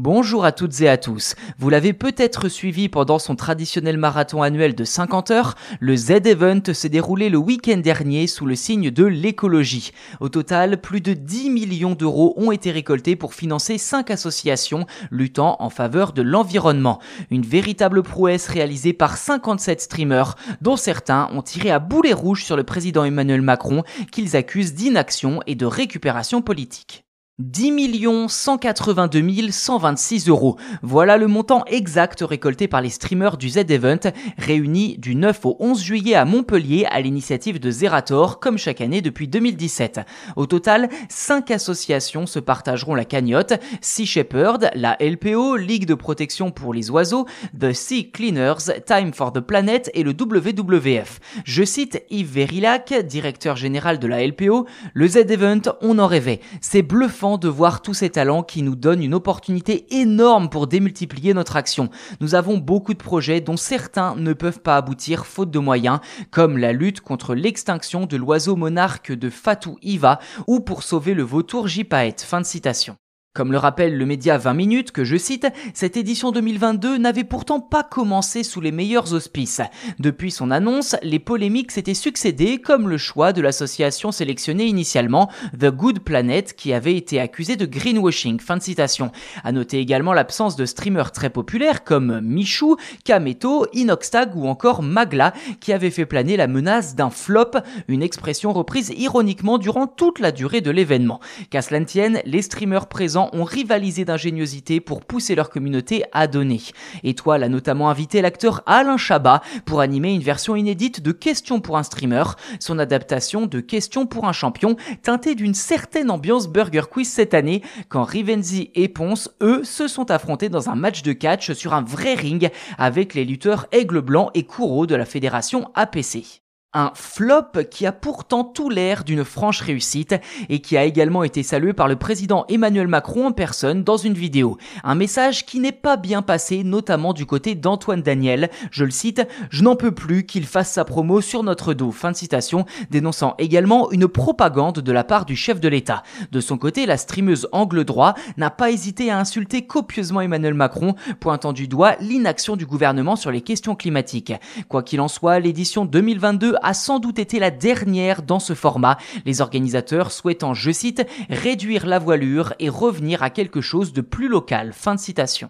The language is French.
Bonjour à toutes et à tous. Vous l'avez peut-être suivi pendant son traditionnel marathon annuel de 50 heures, le Z-Event s'est déroulé le week-end dernier sous le signe de l'écologie. Au total, plus de 10 millions d'euros ont été récoltés pour financer 5 associations luttant en faveur de l'environnement. Une véritable prouesse réalisée par 57 streamers, dont certains ont tiré à boulet rouge sur le président Emmanuel Macron qu'ils accusent d'inaction et de récupération politique. 10 182 126 euros. Voilà le montant exact récolté par les streamers du Z-Event, réunis du 9 au 11 juillet à Montpellier à l'initiative de Zerator, comme chaque année depuis 2017. Au total, 5 associations se partageront la cagnotte, Sea Shepherd, la LPO, Ligue de protection pour les oiseaux, The Sea Cleaners, Time for the Planet et le WWF. Je cite Yves Verillac, directeur général de la LPO, le Z-Event, on en rêvait. C'est bluffant de voir tous ces talents qui nous donnent une opportunité énorme pour démultiplier notre action. Nous avons beaucoup de projets dont certains ne peuvent pas aboutir faute de moyens, comme la lutte contre l'extinction de l'oiseau monarque de Fatou Iva ou pour sauver le vautour Jipaète. Fin de citation. Comme le rappelle le média 20 minutes, que je cite, cette édition 2022 n'avait pourtant pas commencé sous les meilleurs auspices. Depuis son annonce, les polémiques s'étaient succédées, comme le choix de l'association sélectionnée initialement, The Good Planet, qui avait été accusée de greenwashing. Fin de citation. À noter également l'absence de streamers très populaires comme Michou, Kameto, Inoxtag ou encore Magla, qui avaient fait planer la menace d'un flop, une expression reprise ironiquement durant toute la durée de l'événement. Qu'à cela tienne, les streamers présents ont rivalisé d'ingéniosité pour pousser leur communauté à donner. Étoile a notamment invité l'acteur Alain Chabat pour animer une version inédite de Questions pour un streamer, son adaptation de Questions pour un champion, teintée d'une certaine ambiance Burger Quiz cette année, quand Rivenzi et Ponce, eux, se sont affrontés dans un match de catch sur un vrai ring avec les lutteurs Aigle Blanc et Courreau de la fédération APC. Un flop qui a pourtant tout l'air d'une franche réussite et qui a également été salué par le président Emmanuel Macron en personne dans une vidéo. Un message qui n'est pas bien passé, notamment du côté d'Antoine Daniel. Je le cite, je n'en peux plus qu'il fasse sa promo sur notre dos. Fin de citation, dénonçant également une propagande de la part du chef de l'État. De son côté, la streameuse Angle Droit n'a pas hésité à insulter copieusement Emmanuel Macron, pointant du doigt l'inaction du gouvernement sur les questions climatiques. Quoi qu'il en soit, l'édition 2022 a sans doute été la dernière dans ce format, les organisateurs souhaitant, je cite, réduire la voilure et revenir à quelque chose de plus local. Fin de citation.